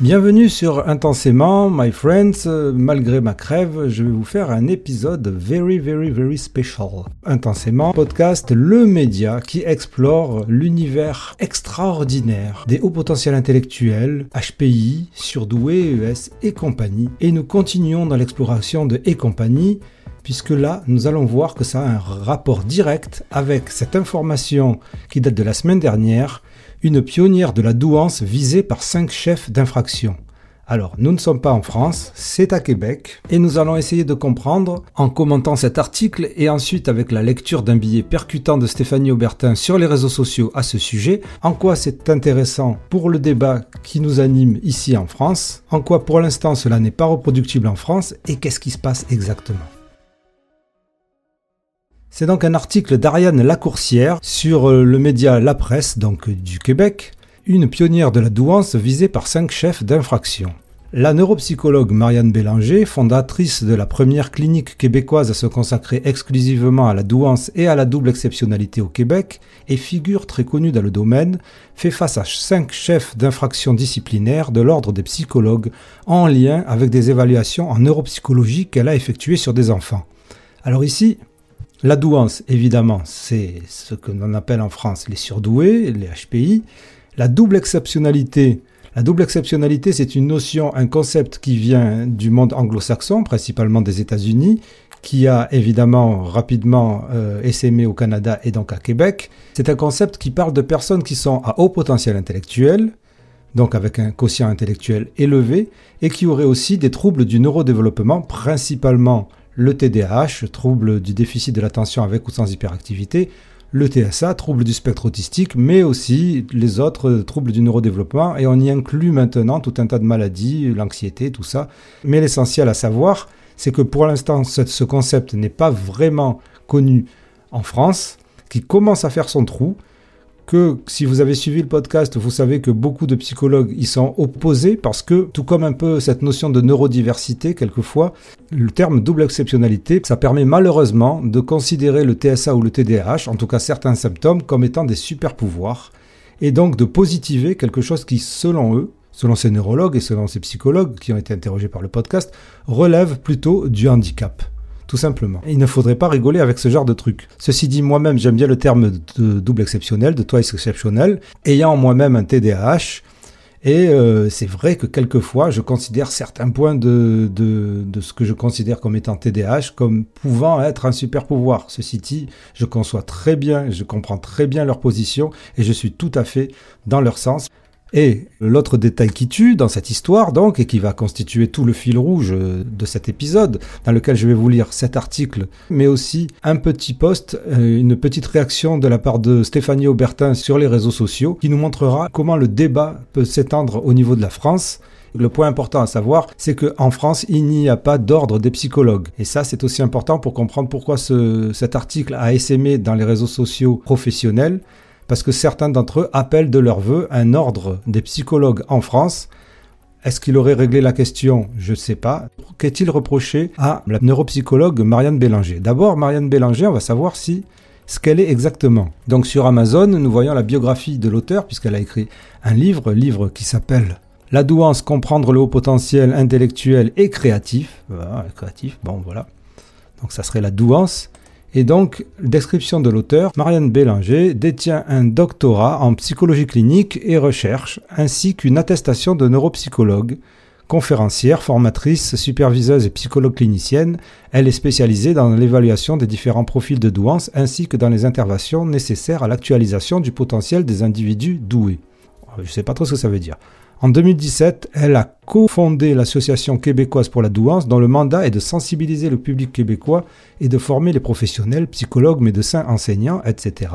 Bienvenue sur Intensément, my friends. Malgré ma crève, je vais vous faire un épisode very, very, very special. Intensément, podcast, le média qui explore l'univers extraordinaire des hauts potentiels intellectuels, HPI, surdoués, ES et compagnie. Et nous continuons dans l'exploration de et compagnie puisque là, nous allons voir que ça a un rapport direct avec cette information qui date de la semaine dernière, une pionnière de la douance visée par cinq chefs d'infraction. Alors, nous ne sommes pas en France, c'est à Québec, et nous allons essayer de comprendre, en commentant cet article et ensuite avec la lecture d'un billet percutant de Stéphanie Aubertin sur les réseaux sociaux à ce sujet, en quoi c'est intéressant pour le débat qui nous anime ici en France, en quoi pour l'instant cela n'est pas reproductible en France, et qu'est-ce qui se passe exactement. C'est donc un article d'Ariane Lacourcière sur euh, le média La Presse, donc du Québec, une pionnière de la douance visée par cinq chefs d'infraction. La neuropsychologue Marianne Bélanger, fondatrice de la première clinique québécoise à se consacrer exclusivement à la douance et à la double exceptionnalité au Québec, et figure très connue dans le domaine, fait face à cinq chefs d'infraction disciplinaires de l'ordre des psychologues en lien avec des évaluations en neuropsychologie qu'elle a effectuées sur des enfants. Alors ici, la douance, évidemment, c'est ce que l'on appelle en France les surdoués, les HPI. La double exceptionnalité, c'est une notion, un concept qui vient du monde anglo-saxon, principalement des États-Unis, qui a évidemment rapidement euh, essaimé au Canada et donc à Québec. C'est un concept qui parle de personnes qui sont à haut potentiel intellectuel, donc avec un quotient intellectuel élevé, et qui auraient aussi des troubles du neurodéveloppement, principalement le TDAH, trouble du déficit de l'attention avec ou sans hyperactivité, le TSA, trouble du spectre autistique, mais aussi les autres troubles du neurodéveloppement, et on y inclut maintenant tout un tas de maladies, l'anxiété, tout ça. Mais l'essentiel à savoir, c'est que pour l'instant, ce concept n'est pas vraiment connu en France, qui commence à faire son trou, que si vous avez suivi le podcast, vous savez que beaucoup de psychologues y sont opposés parce que, tout comme un peu cette notion de neurodiversité, quelquefois, le terme double exceptionnalité, ça permet malheureusement de considérer le TSA ou le TDAH, en tout cas certains symptômes, comme étant des super pouvoirs, et donc de positiver quelque chose qui, selon eux, selon ces neurologues et selon ces psychologues qui ont été interrogés par le podcast, relève plutôt du handicap simplement. Il ne faudrait pas rigoler avec ce genre de truc. Ceci dit, moi-même, j'aime bien le terme de double exceptionnel, de twice exceptionnel, ayant moi-même un TDAH. Et euh, c'est vrai que quelquefois, je considère certains points de, de, de, ce que je considère comme étant TDAH comme pouvant être un super pouvoir. Ceci dit, je conçois très bien, je comprends très bien leur position et je suis tout à fait dans leur sens. Et l'autre détail qui tue dans cette histoire, donc, et qui va constituer tout le fil rouge de cet épisode, dans lequel je vais vous lire cet article, mais aussi un petit post, euh, une petite réaction de la part de Stéphanie Aubertin sur les réseaux sociaux, qui nous montrera comment le débat peut s'étendre au niveau de la France. Le point important à savoir, c'est qu'en France, il n'y a pas d'ordre des psychologues. Et ça, c'est aussi important pour comprendre pourquoi ce, cet article a essaimé dans les réseaux sociaux professionnels parce que certains d'entre eux appellent de leur vœu un ordre des psychologues en France. Est-ce qu'il aurait réglé la question? Je ne sais pas. Qu'est-il reproché à la neuropsychologue Marianne Bélanger? D'abord, Marianne Bélanger, on va savoir si ce qu'elle est exactement. Donc sur Amazon, nous voyons la biographie de l'auteur, puisqu'elle a écrit un livre, livre qui s'appelle La douance, comprendre le haut potentiel intellectuel et créatif. Créatif, bon voilà. Donc ça serait la douance. Et donc, description de l'auteur, Marianne Bélanger détient un doctorat en psychologie clinique et recherche, ainsi qu'une attestation de neuropsychologue. Conférencière, formatrice, superviseuse et psychologue clinicienne, elle est spécialisée dans l'évaluation des différents profils de douance ainsi que dans les interventions nécessaires à l'actualisation du potentiel des individus doués. Je ne sais pas trop ce que ça veut dire. En 2017, elle a cofondé l'Association québécoise pour la douance dont le mandat est de sensibiliser le public québécois et de former les professionnels, psychologues, médecins, enseignants, etc.,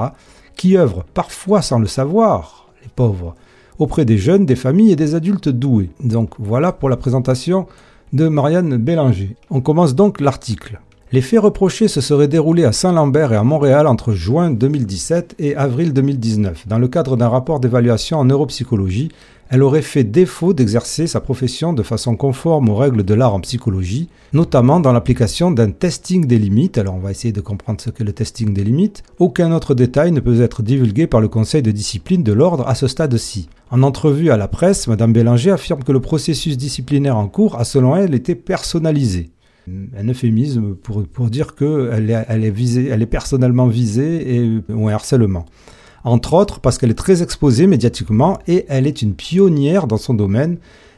qui œuvrent parfois sans le savoir, les pauvres, auprès des jeunes, des familles et des adultes doués. Donc voilà pour la présentation de Marianne Bélanger. On commence donc l'article. Les faits reprochés se seraient déroulés à Saint-Lambert et à Montréal entre juin 2017 et avril 2019, dans le cadre d'un rapport d'évaluation en neuropsychologie elle aurait fait défaut d'exercer sa profession de façon conforme aux règles de l'art en psychologie, notamment dans l'application d'un testing des limites. Alors on va essayer de comprendre ce qu'est le testing des limites. Aucun autre détail ne peut être divulgué par le Conseil de discipline de l'ordre à ce stade-ci. En entrevue à la presse, Madame Bélanger affirme que le processus disciplinaire en cours a selon elle été personnalisé un euphémisme pour, dire qu'elle est, elle est, est personnellement visée et, ou un harcèlement entre autres parce qu'elle est très exposée médiatiquement et elle est une pionnière dans son domaine,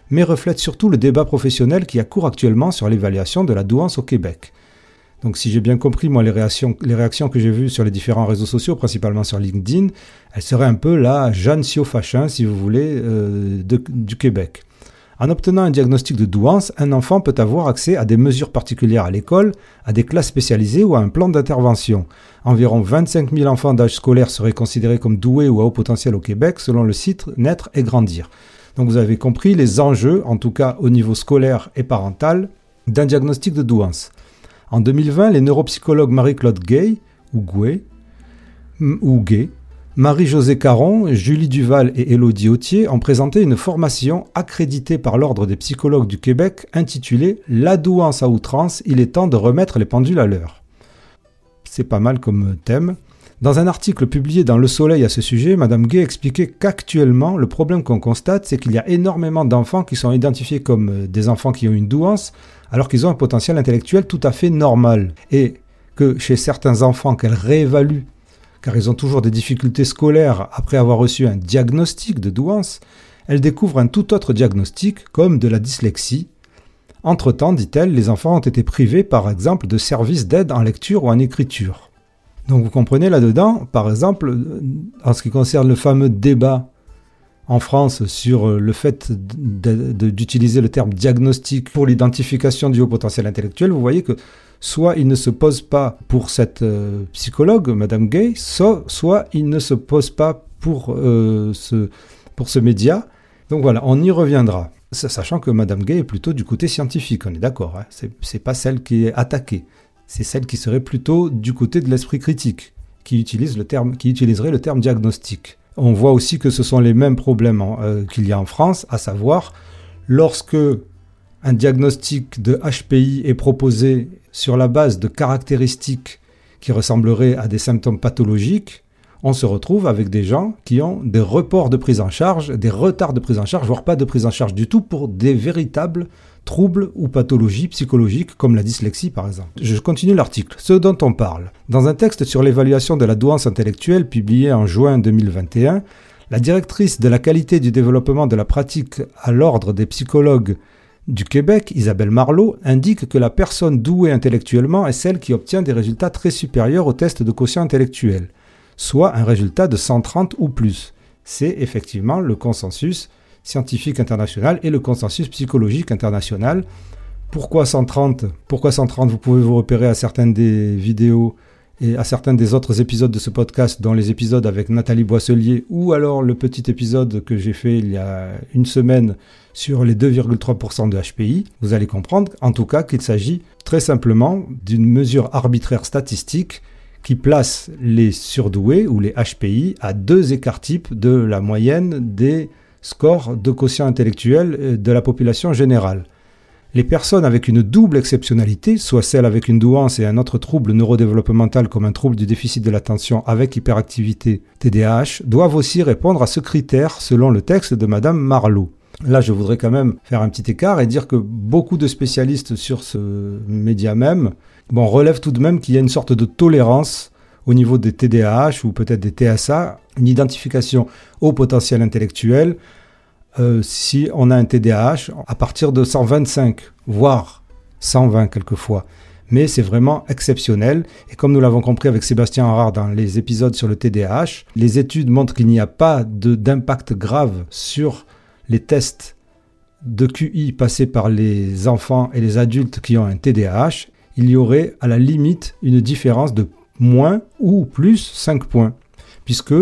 mais reflète surtout le débat professionnel qui a cours actuellement sur l'évaluation de la douance au Québec. Donc si j'ai bien compris, moi, les réactions, que j'ai vues sur les différents réseaux sociaux, principalement sur LinkedIn, elles seraient un peu la Jeanne Siofachin, si vous voulez, euh, du Québec. En obtenant un diagnostic de douance, un enfant peut avoir accès à des mesures particulières à l'école, à des classes spécialisées ou à un plan d'intervention. Environ 25 000 enfants d'âge scolaire seraient considérés comme doués ou à haut potentiel au Québec selon le site Naître et Grandir. Donc vous avez compris les enjeux, en tout cas au niveau scolaire et parental, d'un diagnostic de douance. En 2020, les neuropsychologues Marie-Claude Gay, ou Gouet, ou Gay, Marie-Josée Caron, Julie Duval et Élodie Autier ont présenté une formation accréditée par l'Ordre des psychologues du Québec intitulée La douance à outrance, il est temps de remettre les pendules à l'heure. C'est pas mal comme thème. Dans un article publié dans Le Soleil à ce sujet, Madame Gay expliquait qu'actuellement, le problème qu'on constate, c'est qu'il y a énormément d'enfants qui sont identifiés comme des enfants qui ont une douance, alors qu'ils ont un potentiel intellectuel tout à fait normal. Et que chez certains enfants qu'elle réévalue car ils ont toujours des difficultés scolaires après avoir reçu un diagnostic de douance, elle découvre un tout autre diagnostic, comme de la dyslexie. Entre-temps, dit-elle, les enfants ont été privés, par exemple, de services d'aide en lecture ou en écriture. Donc vous comprenez là-dedans, par exemple, euh, en ce qui concerne le fameux débat en France sur euh, le fait d'utiliser le terme diagnostic pour l'identification du haut potentiel intellectuel, vous voyez que soit il ne se pose pas pour cette euh, psychologue, Madame Gay, soit, il ne se pose pas pour, euh, ce, pour ce média. Donc voilà, on y reviendra. Sachant que Madame Gay est plutôt du côté scientifique, on est d'accord. Hein c'est pas celle qui est attaquée. C'est celle qui serait plutôt du côté de l'esprit critique, qui, utilise le terme, qui utiliserait le terme diagnostic. On voit aussi que ce sont les mêmes problèmes euh, qu'il y a en France, à savoir lorsque un diagnostic de HPI est proposé sur la base de caractéristiques qui ressembleraient à des symptômes pathologiques, on se retrouve avec des gens qui ont des reports de prise en charge, des retards de prise en charge, voire pas de prise en charge du tout pour des véritables troubles ou pathologies psychologiques comme la dyslexie par exemple. Je continue l'article. Ce dont on parle. Dans un texte sur l'évaluation de la douance intellectuelle publié en juin 2021, la directrice de la qualité du développement de la pratique à l'ordre des psychologues du Québec, Isabelle Marlot, indique que la personne douée intellectuellement est celle qui obtient des résultats très supérieurs au test de quotient intellectuel, soit un résultat de 130 ou plus. C'est effectivement le consensus scientifique international et le consensus psychologique international. Pourquoi 130 Pourquoi 130 Vous pouvez vous repérer à certaines des vidéos et à certains des autres épisodes de ce podcast, dont les épisodes avec Nathalie Boisselier, ou alors le petit épisode que j'ai fait il y a une semaine sur les 2,3% de HPI, vous allez comprendre en tout cas qu'il s'agit très simplement d'une mesure arbitraire statistique qui place les surdoués ou les HPI à deux écarts types de la moyenne des scores de quotient intellectuel de la population générale. Les personnes avec une double exceptionnalité, soit celle avec une douance et un autre trouble neurodéveloppemental comme un trouble du déficit de l'attention avec hyperactivité TDAH, doivent aussi répondre à ce critère selon le texte de Madame Marlowe. Là, je voudrais quand même faire un petit écart et dire que beaucoup de spécialistes sur ce média même relèvent tout de même qu'il y a une sorte de tolérance au niveau des TDAH ou peut-être des TSA, une identification au potentiel intellectuel, euh, si on a un TDAH à partir de 125, voire 120 quelquefois. Mais c'est vraiment exceptionnel. Et comme nous l'avons compris avec Sébastien Harard dans les épisodes sur le TDAH, les études montrent qu'il n'y a pas d'impact grave sur les tests de QI passés par les enfants et les adultes qui ont un TDAH. Il y aurait à la limite une différence de moins ou plus 5 points. Puisque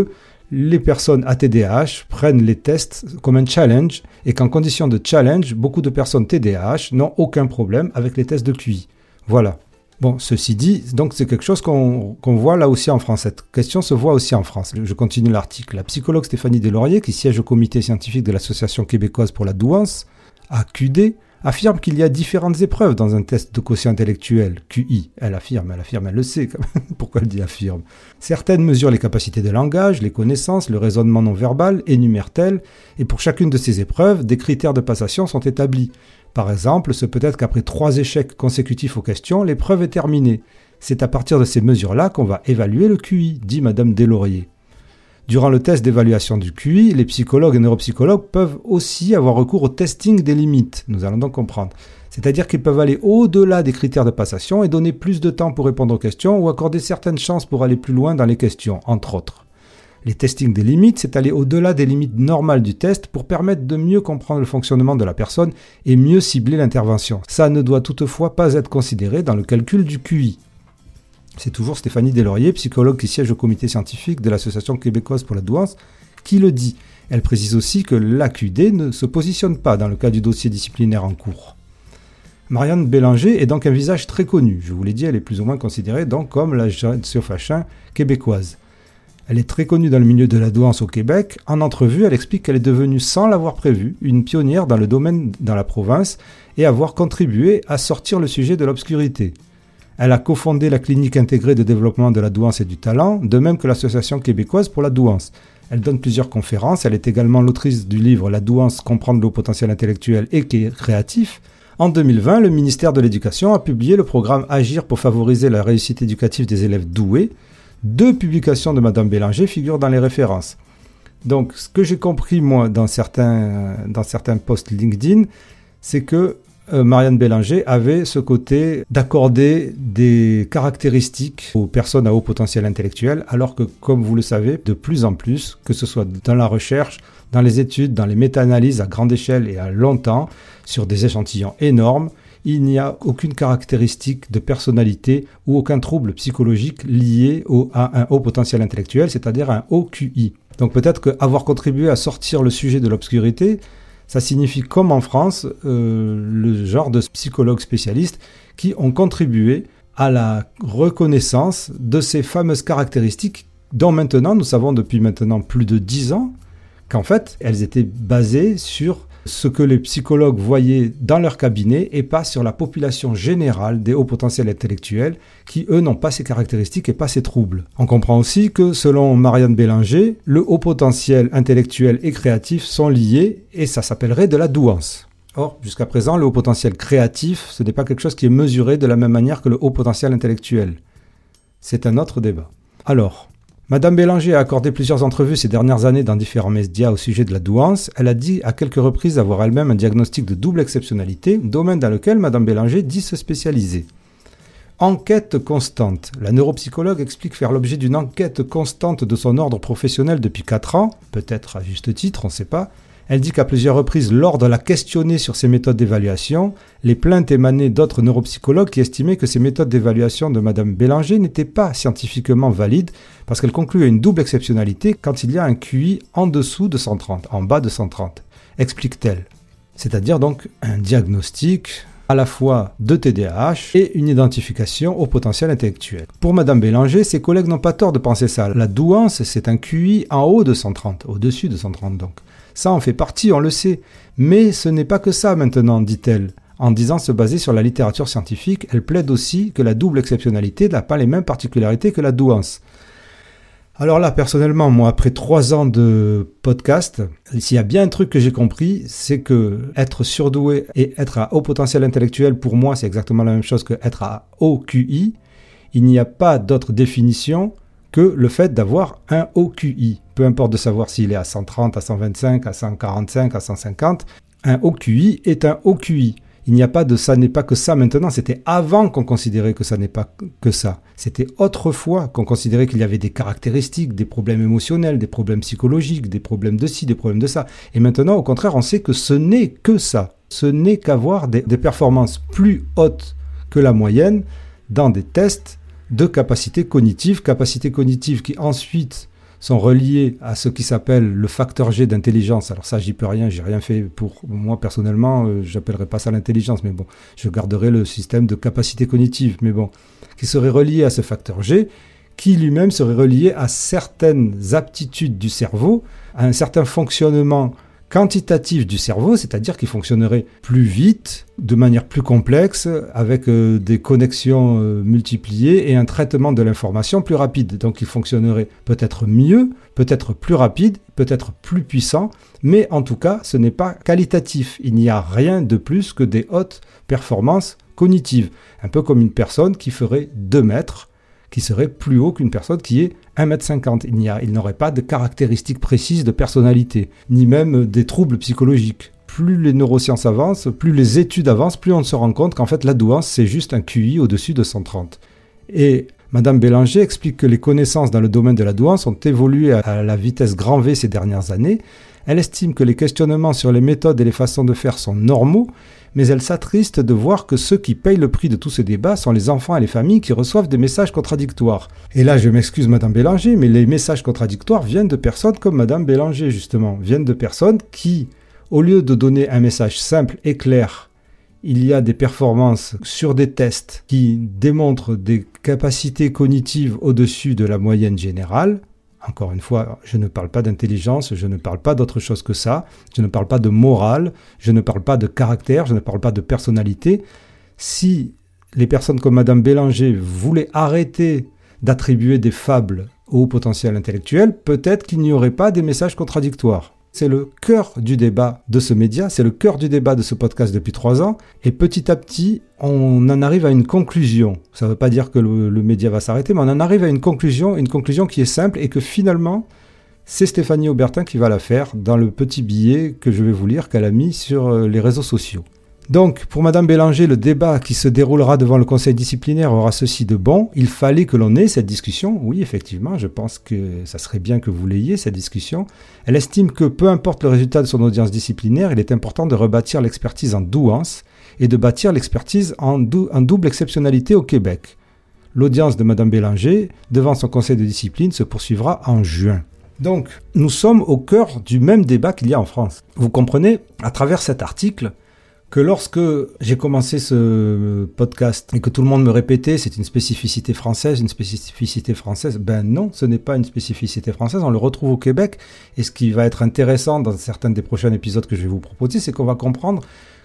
les personnes à TDAH prennent les tests comme un challenge et qu'en condition de challenge, beaucoup de personnes TDAH n'ont aucun problème avec les tests de QI. Voilà. Bon, ceci dit, donc c'est quelque chose qu'on voit là aussi en France. Cette question se voit aussi en France. Je continue l'article. La psychologue Stéphanie Deslauriers, qui siège au comité scientifique de l'Association québécoise pour la douance, AQD, affirme qu'il y a différentes épreuves dans un test de quotient intellectuel, QI. Elle affirme, elle affirme, elle le sait. Pourquoi elle dit affirme? Certaines mesurent les capacités de langage, les connaissances, le raisonnement non verbal, énumèrent-elles, et pour chacune de ces épreuves, des critères de passation sont établis. Par exemple, ce peut être qu'après trois échecs consécutifs aux questions, l'épreuve est terminée. C'est à partir de ces mesures-là qu'on va évaluer le QI, dit Madame Deslauriers. Durant le test d'évaluation du QI, les psychologues et neuropsychologues peuvent aussi avoir recours au testing des limites. Nous allons donc comprendre. C'est-à-dire qu'ils peuvent aller au-delà des critères de passation et donner plus de temps pour répondre aux questions ou accorder certaines chances pour aller plus loin dans les questions, entre autres. Les testings des limites, c'est aller au-delà des limites normales du test pour permettre de mieux comprendre le fonctionnement de la personne et mieux cibler l'intervention. Ça ne doit toutefois pas être considéré dans le calcul du QI. C'est toujours Stéphanie Deslauriers, psychologue qui siège au comité scientifique de l'Association québécoise pour la douance, qui le dit. Elle précise aussi que l'AQD ne se positionne pas dans le cas du dossier disciplinaire en cours. Marianne Bélanger est donc un visage très connu. Je vous l'ai dit, elle est plus ou moins considérée donc comme la Fachin québécoise. Elle est très connue dans le milieu de la douance au Québec. En entrevue, elle explique qu'elle est devenue, sans l'avoir prévu, une pionnière dans le domaine dans la province et avoir contribué à sortir le sujet de l'obscurité. Elle a cofondé la clinique intégrée de développement de la douance et du talent, de même que l'Association québécoise pour la douance. Elle donne plusieurs conférences, elle est également l'autrice du livre La douance, comprendre le potentiel intellectuel et créatif. En 2020, le ministère de l'Éducation a publié le programme Agir pour favoriser la réussite éducative des élèves doués, deux publications de Madame Bélanger figurent dans les références. Donc, ce que j'ai compris, moi, dans certains, dans certains posts LinkedIn, c'est que Marianne Bélanger avait ce côté d'accorder des caractéristiques aux personnes à haut potentiel intellectuel, alors que, comme vous le savez, de plus en plus, que ce soit dans la recherche, dans les études, dans les méta-analyses à grande échelle et à long temps, sur des échantillons énormes, il n'y a aucune caractéristique de personnalité ou aucun trouble psychologique lié à un haut potentiel intellectuel, c'est-à-dire un haut QI. Donc peut-être qu'avoir contribué à sortir le sujet de l'obscurité, ça signifie comme en France euh, le genre de psychologues spécialistes qui ont contribué à la reconnaissance de ces fameuses caractéristiques dont maintenant nous savons depuis maintenant plus de dix ans qu'en fait elles étaient basées sur ce que les psychologues voyaient dans leur cabinet et pas sur la population générale des hauts potentiels intellectuels qui, eux, n'ont pas ces caractéristiques et pas ces troubles. On comprend aussi que, selon Marianne Bélanger, le haut potentiel intellectuel et créatif sont liés et ça s'appellerait de la douance. Or, jusqu'à présent, le haut potentiel créatif, ce n'est pas quelque chose qui est mesuré de la même manière que le haut potentiel intellectuel. C'est un autre débat. Alors, Madame Bélanger a accordé plusieurs entrevues ces dernières années dans différents médias au sujet de la douance. Elle a dit à quelques reprises avoir elle-même un diagnostic de double exceptionnalité, domaine dans lequel Madame Bélanger dit se spécialiser. Enquête constante. La neuropsychologue explique faire l'objet d'une enquête constante de son ordre professionnel depuis 4 ans, peut-être à juste titre, on ne sait pas, elle dit qu'à plusieurs reprises, l'ordre l'a questionné sur ses méthodes d'évaluation. Les plaintes émanaient d'autres neuropsychologues qui estimaient que ces méthodes d'évaluation de Mme Bélanger n'étaient pas scientifiquement valides parce qu'elles concluent à une double exceptionnalité quand il y a un QI en dessous de 130, en bas de 130. Explique-t-elle. C'est-à-dire donc un diagnostic à la fois de TDAH et une identification au potentiel intellectuel. Pour Madame Bélanger, ses collègues n'ont pas tort de penser ça. La douance, c'est un QI en haut de 130, au-dessus de 130 donc. Ça en fait partie, on le sait. Mais ce n'est pas que ça maintenant, dit-elle. En disant se baser sur la littérature scientifique, elle plaide aussi que la double exceptionnalité n'a pas les mêmes particularités que la douance. Alors là, personnellement, moi, après trois ans de podcast, s'il y a bien un truc que j'ai compris, c'est que être surdoué et être à haut potentiel intellectuel, pour moi, c'est exactement la même chose que être à haut QI. Il n'y a pas d'autre définition que le fait d'avoir un haut QI. Peu importe de savoir s'il est à 130, à 125, à 145, à 150, un haut QI est un haut QI. Il n'y a pas de ça n'est pas que ça maintenant, c'était avant qu'on considérait que ça n'est pas que ça. C'était autrefois qu'on considérait qu'il y avait des caractéristiques, des problèmes émotionnels, des problèmes psychologiques, des problèmes de ci, des problèmes de ça. Et maintenant, au contraire, on sait que ce n'est que ça. Ce n'est qu'avoir des, des performances plus hautes que la moyenne dans des tests de capacité cognitive, capacité cognitive qui ensuite sont reliés à ce qui s'appelle le facteur G d'intelligence. Alors ça, j'y peux rien, j'ai rien fait pour moi personnellement, euh, j'appellerai pas ça l'intelligence, mais bon, je garderai le système de capacité cognitive, mais bon, qui serait relié à ce facteur G, qui lui-même serait relié à certaines aptitudes du cerveau, à un certain fonctionnement quantitatif du cerveau, c'est-à-dire qu'il fonctionnerait plus vite, de manière plus complexe, avec euh, des connexions euh, multipliées et un traitement de l'information plus rapide. Donc il fonctionnerait peut-être mieux, peut-être plus rapide, peut-être plus puissant, mais en tout cas ce n'est pas qualitatif. Il n'y a rien de plus que des hautes performances cognitives. Un peu comme une personne qui ferait 2 mètres qui serait plus haut qu'une personne qui est 1m50. Il, n'y a, il n'aurait pas de caractéristiques précises de personnalité, ni même des troubles psychologiques. Plus les neurosciences avancent, plus les études avancent, plus on se rend compte qu'en fait la douance, c'est juste un QI au-dessus de 130. Et Madame Bélanger explique que les connaissances dans le domaine de la douance ont évolué à la vitesse grand V ces dernières années. Elle estime que les questionnements sur les méthodes et les façons de faire sont normaux, mais elle s'attriste de voir que ceux qui payent le prix de tous ces débats sont les enfants et les familles qui reçoivent des messages contradictoires. Et là, je m'excuse, Madame Bélanger, mais les messages contradictoires viennent de personnes comme Madame Bélanger, justement, viennent de personnes qui, au lieu de donner un message simple et clair, il y a des performances sur des tests qui démontrent des capacités cognitives au-dessus de la moyenne générale, encore une fois, je ne parle pas d'intelligence, je ne parle pas d'autre chose que ça, je ne parle pas de morale, je ne parle pas de caractère, je ne parle pas de personnalité. Si les personnes comme Madame Bélanger voulaient arrêter d'attribuer des fables au potentiel intellectuel, peut-être qu'il n'y aurait pas des messages contradictoires. C'est le cœur du débat de ce média, c'est le cœur du débat de ce podcast depuis trois ans. Et petit à petit, on en arrive à une conclusion. Ça ne veut pas dire que le, média va s'arrêter, mais on en arrive à une conclusion, une conclusion qui est simple et que finalement, c'est Stéphanie Aubertin qui va la faire dans le petit billet que je vais vous lire qu'elle a mis sur euh, les réseaux sociaux. Donc, pour Madame Bélanger, le débat qui se déroulera devant le conseil disciplinaire aura ceci de bon. Il fallait que l'on ait cette discussion. Oui, effectivement, je pense que ça serait bien que vous l'ayez, cette discussion. Elle estime que peu importe le résultat de son audience disciplinaire, il est important de rebâtir l'expertise en douance et de bâtir l'expertise en, double exceptionnalité au Québec. L'audience de Madame Bélanger devant son conseil de discipline se poursuivra en juin. Donc, nous sommes au cœur du même débat qu'il y a en France. Vous comprenez, à travers cet article, que lorsque j'ai commencé ce podcast et que tout le monde me répétait c'est une spécificité française, une spécificité française, ben non, ce n'est pas une spécificité française, on le retrouve au Québec. Et ce qui va être intéressant dans certains des prochains épisodes que je vais vous proposer, c'est qu'on va comprendre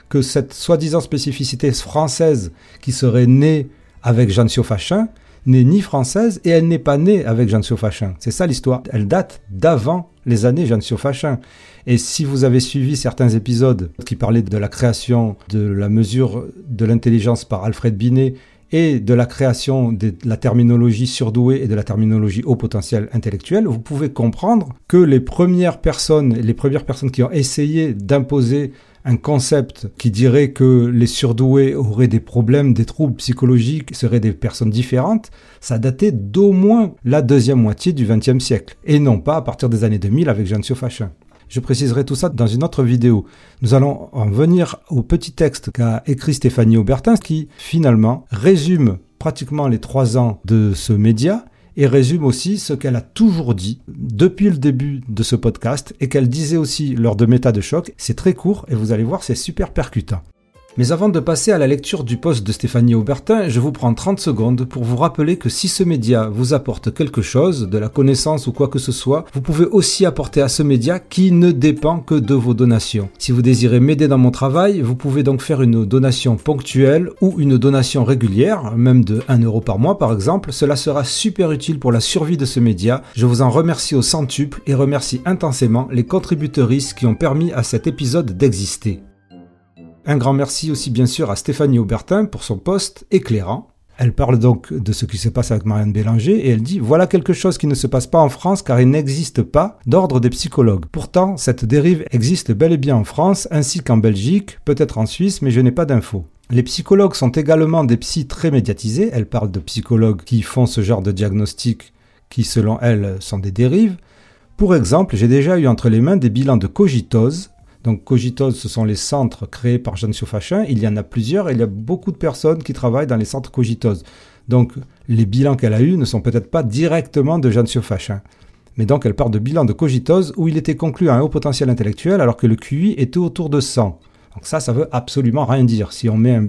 que cette soi-disant spécificité française qui serait née avec Jean Fachin n'est ni française et elle n'est pas née avec Jean Fachin. C'est ça l'histoire. Elle date d'avant les années Jean Fachin. Et si vous avez suivi certains épisodes qui parlaient de la création de la mesure de l'intelligence par Alfred Binet et de la création de la terminologie surdouée et de la terminologie haut potentiel intellectuel, vous pouvez comprendre que les premières personnes, les premières personnes qui ont essayé d'imposer un concept qui dirait que les surdoués auraient des problèmes, des troubles psychologiques, seraient des personnes différentes, ça datait d'au moins la deuxième moitié du XXe siècle, et non pas à partir des années 2000 avec Jean Fachin. Je préciserai tout ça dans une autre vidéo. Nous allons en venir au petit texte qu'a écrit Stéphanie Aubertin qui finalement résume pratiquement les trois ans de ce média et résume aussi ce qu'elle a toujours dit depuis le début de ce podcast et qu'elle disait aussi lors de Méta de choc. C'est très court et vous allez voir, c'est super percutant. Mais avant de passer à la lecture du post de Stéphanie Aubertin, je vous prends 30 secondes pour vous rappeler que si ce média vous apporte quelque chose, de la connaissance ou quoi que ce soit, vous pouvez aussi apporter à ce média qui ne dépend que de vos donations. Si vous désirez m'aider dans mon travail, vous pouvez donc faire une donation ponctuelle ou une donation régulière, même de 1 euro par mois par exemple. Cela sera super utile pour la survie de ce média. Je vous en remercie au centuple et remercie intensément les contributeuristes qui ont permis à cet épisode d'exister. Un grand merci aussi bien sûr à Stéphanie Aubertin pour son poste éclairant. Elle parle donc de ce qui se passe avec Marianne Bélanger et elle dit Voilà quelque chose qui ne se passe pas en France car il n'existe pas d'ordre des psychologues. Pourtant, cette dérive existe bel et bien en France ainsi qu'en Belgique, peut-être en Suisse, mais je n'ai pas d'infos. Les psychologues sont également des psys très médiatisés. Elle parle de psychologues qui font ce genre de diagnostic qui, selon elle, sont des dérives. Pour exemple, j'ai déjà eu entre les mains des bilans de cogitose donc Cogitose, ce sont les centres créés par Jean Fachin. Il y en a plusieurs et il y a beaucoup de personnes qui travaillent dans les centres Cogitose. Donc les bilans qu'elle a eus ne sont peut-être pas directement de Jean Fachin. Mais donc elle part de bilan de cogitose où il était conclu à un haut potentiel intellectuel alors que le QI était autour de 100. Donc ça, ça veut absolument rien dire. Si on met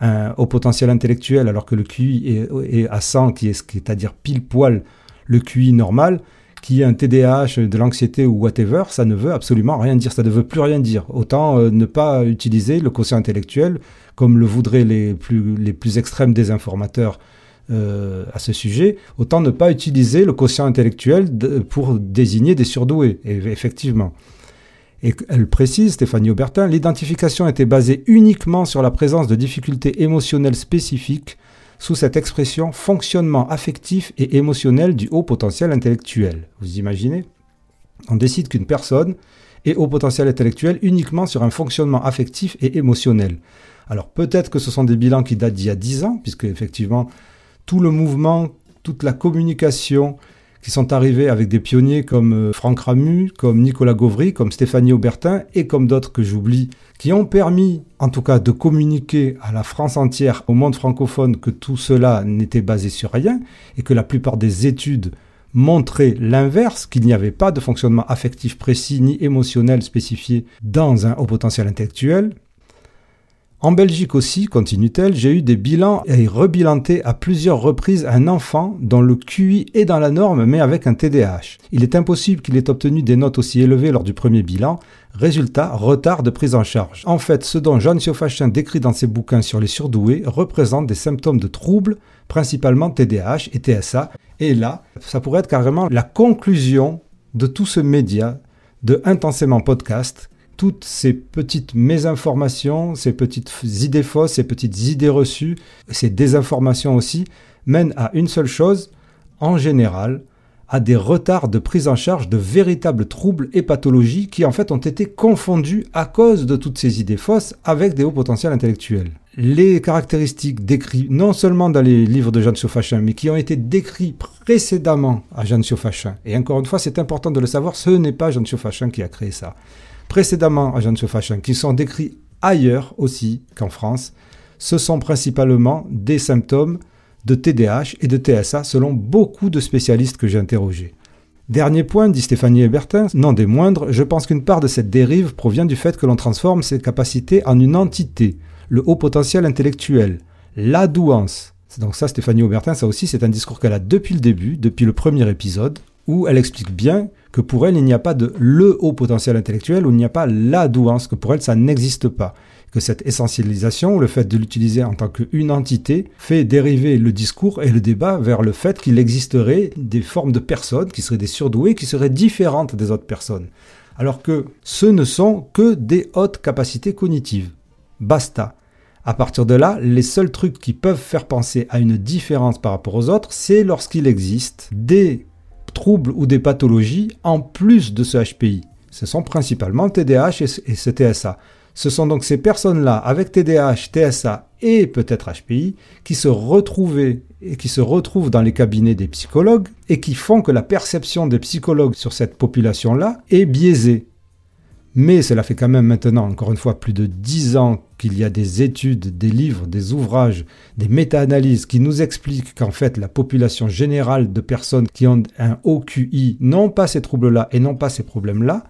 un, haut potentiel intellectuel alors que le QI est, à 100, qui est, c'est-à-dire pile poil le QI normal, qui est un TDAH, de l'anxiété ou whatever, ça ne veut absolument rien dire. Ça ne veut plus rien dire. Autant euh, ne pas utiliser le quotient intellectuel comme le voudraient les plus, les plus extrêmes désinformateurs euh, à ce sujet, autant ne pas utiliser le quotient intellectuel pour désigner des surdoués, effectivement. Et elle précise, Stéphanie Aubertin, l'identification était basée uniquement sur la présence de difficultés émotionnelles spécifiques sous cette expression fonctionnement affectif et émotionnel du haut potentiel intellectuel. Vous imaginez? On décide qu'une personne est haut potentiel intellectuel uniquement sur un fonctionnement affectif et émotionnel. Alors peut-être que ce sont des bilans qui datent d'il y a 10 ans, puisque effectivement tout le mouvement, toute la communication qui sont arrivés avec des pionniers comme euh, Franck Ramu, comme Nicolas Gauvry, comme Stéphanie Aubertin et comme d'autres que j'oublie, qui ont permis en tout cas de communiquer à la France entière, au monde francophone, que tout cela n'était basé sur rien et que la plupart des études montraient l'inverse, qu'il n'y avait pas de fonctionnement affectif précis ni émotionnel spécifié dans un haut potentiel intellectuel, en Belgique aussi, continue-t-elle, j'ai eu des bilans et rebilanté à plusieurs reprises un enfant dont le QI est dans la norme mais avec un TDAH. Il est impossible qu'il ait obtenu des notes aussi élevées lors du premier bilan. Résultat, retard de prise en charge. En fait, ce dont Jean Siofachin décrit dans ses bouquins sur les surdoués représente des symptômes de troubles, principalement TDAH et TSA. Et là, ça pourrait être carrément la conclusion de tout ce média de Intensément Podcast toutes ces petites mésinformations, ces petites idées fausses, ces petites idées reçues, ces désinformations aussi, mènent à une seule chose, en général, à des retards de prise en charge de véritables troubles et pathologies qui en fait ont été confondus à cause de toutes ces idées fausses avec des hauts potentiels intellectuels. Les caractéristiques décrites non seulement dans les livres de Jean Siofachin, mais qui ont été décrits précédemment à Jean Siofachin. Et encore une fois, c'est important de le savoir, ce n'est pas Jean Siofachin qui a créé ça précédemment à Jean Fashion, qui sont décrits ailleurs aussi qu'en France, ce sont principalement des symptômes de TDAH et de TSA selon beaucoup de spécialistes que j'ai interrogés. Dernier point, dit Stéphanie Hébertin, non des moindres, je pense qu'une part de cette dérive provient du fait que l'on transforme ses capacités en une entité, le haut potentiel intellectuel, la douance. Donc ça, Stéphanie Aubertin, ça aussi, c'est un discours qu'elle a depuis le début, depuis le premier épisode, où elle explique bien que pour elle, il n'y a pas de le haut potentiel intellectuel, où il n'y a pas la douance, que pour elle, ça n'existe pas. Que cette essentialisation, le fait de l'utiliser en tant qu'une entité, fait dériver le discours et le débat vers le fait qu'il existerait des formes de personnes qui seraient des surdoués, qui seraient différentes des autres personnes. Alors que ce ne sont que des hautes capacités cognitives. Basta. À partir de là, les seuls trucs qui peuvent faire penser à une différence par rapport aux autres, c'est lorsqu'il existe des troubles ou des pathologies en plus de ce HPI. Ce sont principalement TDAH et ce TSA. Ce sont donc ces personnes-là, avec TDAH, TSA et peut-être HPI, qui se retrouvaient et qui se retrouvent dans les cabinets des psychologues et qui font que la perception des psychologues sur cette population-là est biaisée. Mais cela fait quand même maintenant, encore une fois, plus de dix ans qu'il y a des études, des livres, des ouvrages, des méta-analyses qui nous expliquent qu'en fait la population générale de personnes qui ont un haut QI n'ont pas ces troubles-là et n'ont pas ces problèmes-là.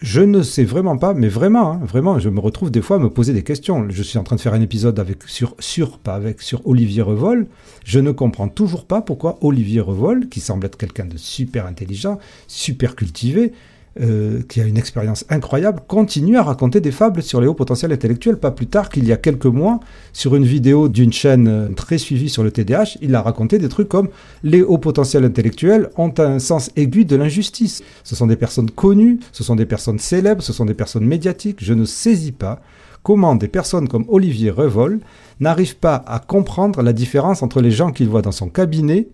Je ne sais vraiment pas, mais vraiment, hein, vraiment, je me retrouve des fois à me poser des questions. Je suis en train de faire un épisode avec sur, sur pas avec, sur Olivier Revol. Je ne comprends toujours pas pourquoi Olivier Revol, qui semble être quelqu'un de super intelligent, super cultivé, euh, qui a une expérience incroyable, continue à raconter des fables sur les hauts potentiels intellectuels. Pas plus tard qu'il y a quelques mois, sur une vidéo d'une chaîne euh, très suivie sur le TDAH, il a raconté des trucs comme les hauts potentiels intellectuels ont un sens aigu de l'injustice. Ce sont des personnes connues, ce sont des personnes célèbres, ce sont des personnes médiatiques. Je ne saisis pas comment des personnes comme Olivier Revol n'arrivent pas à comprendre la différence entre les gens qu'il voit dans son cabinet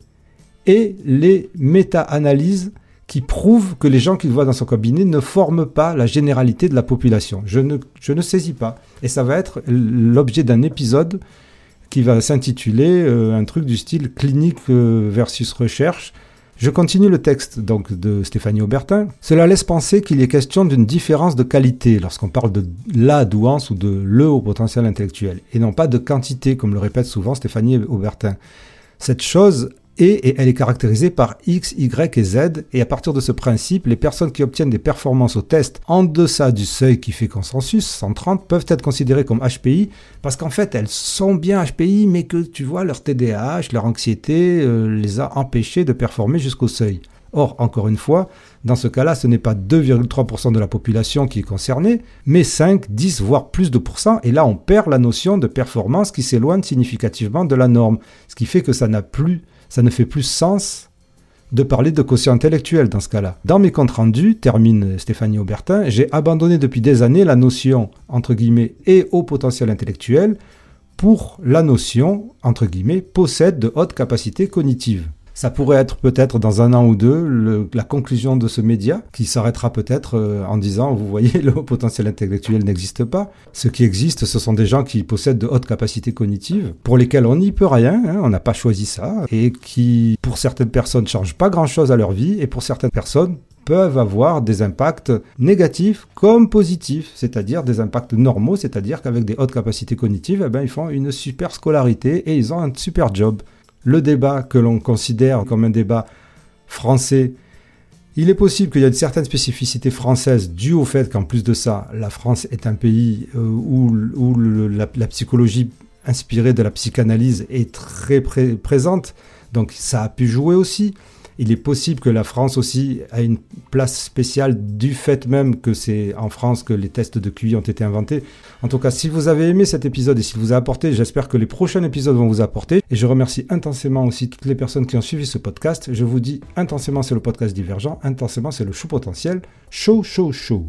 et les méta-analyses qui prouve que les gens qu'il voit dans son cabinet ne forment pas la généralité de la population. Je ne, je ne saisis pas. Et ça va être l'objet d'un épisode qui va s'intituler euh, un truc du style clinique euh, versus recherche. Je continue le texte donc de Stéphanie Aubertin. Cela laisse penser qu'il est question d'une différence de qualité lorsqu'on parle de la douance ou de le au potentiel intellectuel, et non pas de quantité, comme le répète souvent Stéphanie Aubertin. Cette chose et, elle est caractérisée par X, Y et Z. Et à partir de ce principe, les personnes qui obtiennent des performances au test en deçà du seuil qui fait consensus, 130, peuvent être considérées comme HPI parce qu'en fait, elles sont bien HPI, mais que tu vois, leur TDAH, leur anxiété euh, les a empêchées de performer jusqu'au seuil. Or, encore une fois, dans ce cas-là, ce n'est pas 2,3% de la population qui est concernée, mais 5, 10, voire plus de pourcents. Et là, on perd la notion de performance qui s'éloigne significativement de la norme. Ce qui fait que ça n'a plus ça ne fait plus sens de parler de quotient intellectuel dans ce cas-là. Dans mes comptes rendus, termine Stéphanie Aubertin, j'ai abandonné depuis des années la notion, entre guillemets, et au potentiel intellectuel pour la notion, entre guillemets, possède de hautes capacités cognitives. Ça pourrait être peut-être dans un an ou deux la conclusion de ce média qui s'arrêtera peut-être euh, en disant, vous voyez, le potentiel intellectuel n'existe pas. Ce qui existe, ce sont des gens qui possèdent de hautes capacités cognitives, pour lesquels on n'y peut rien, hein, on n'a pas choisi ça, et qui, pour certaines personnes, changent pas grand-chose à leur vie, et pour certaines personnes, peuvent avoir des impacts négatifs comme positifs, c'est-à-dire des impacts normaux, c'est-à-dire qu'avec des hautes capacités cognitives, eh ben, ils font une super scolarité et ils ont un super job le débat que l'on considère comme un débat français, il est possible qu'il y ait une certaine spécificité française due au fait qu'en plus de ça, la France est un pays euh, où, la, psychologie inspirée de la psychanalyse est très présente. Donc ça a pu jouer aussi il est possible que la France aussi ait une place spéciale du fait même que c'est en France que les tests de QI ont été inventés. En tout cas, si vous avez aimé cet épisode et s'il vous a apporté, j'espère que les prochains épisodes vont vous apporter. Et je remercie intensément aussi toutes les personnes qui ont suivi ce podcast. Je vous dis intensément, c'est le podcast divergent. Intensément, c'est le chou potentiel. Chaud, chaud, chaud.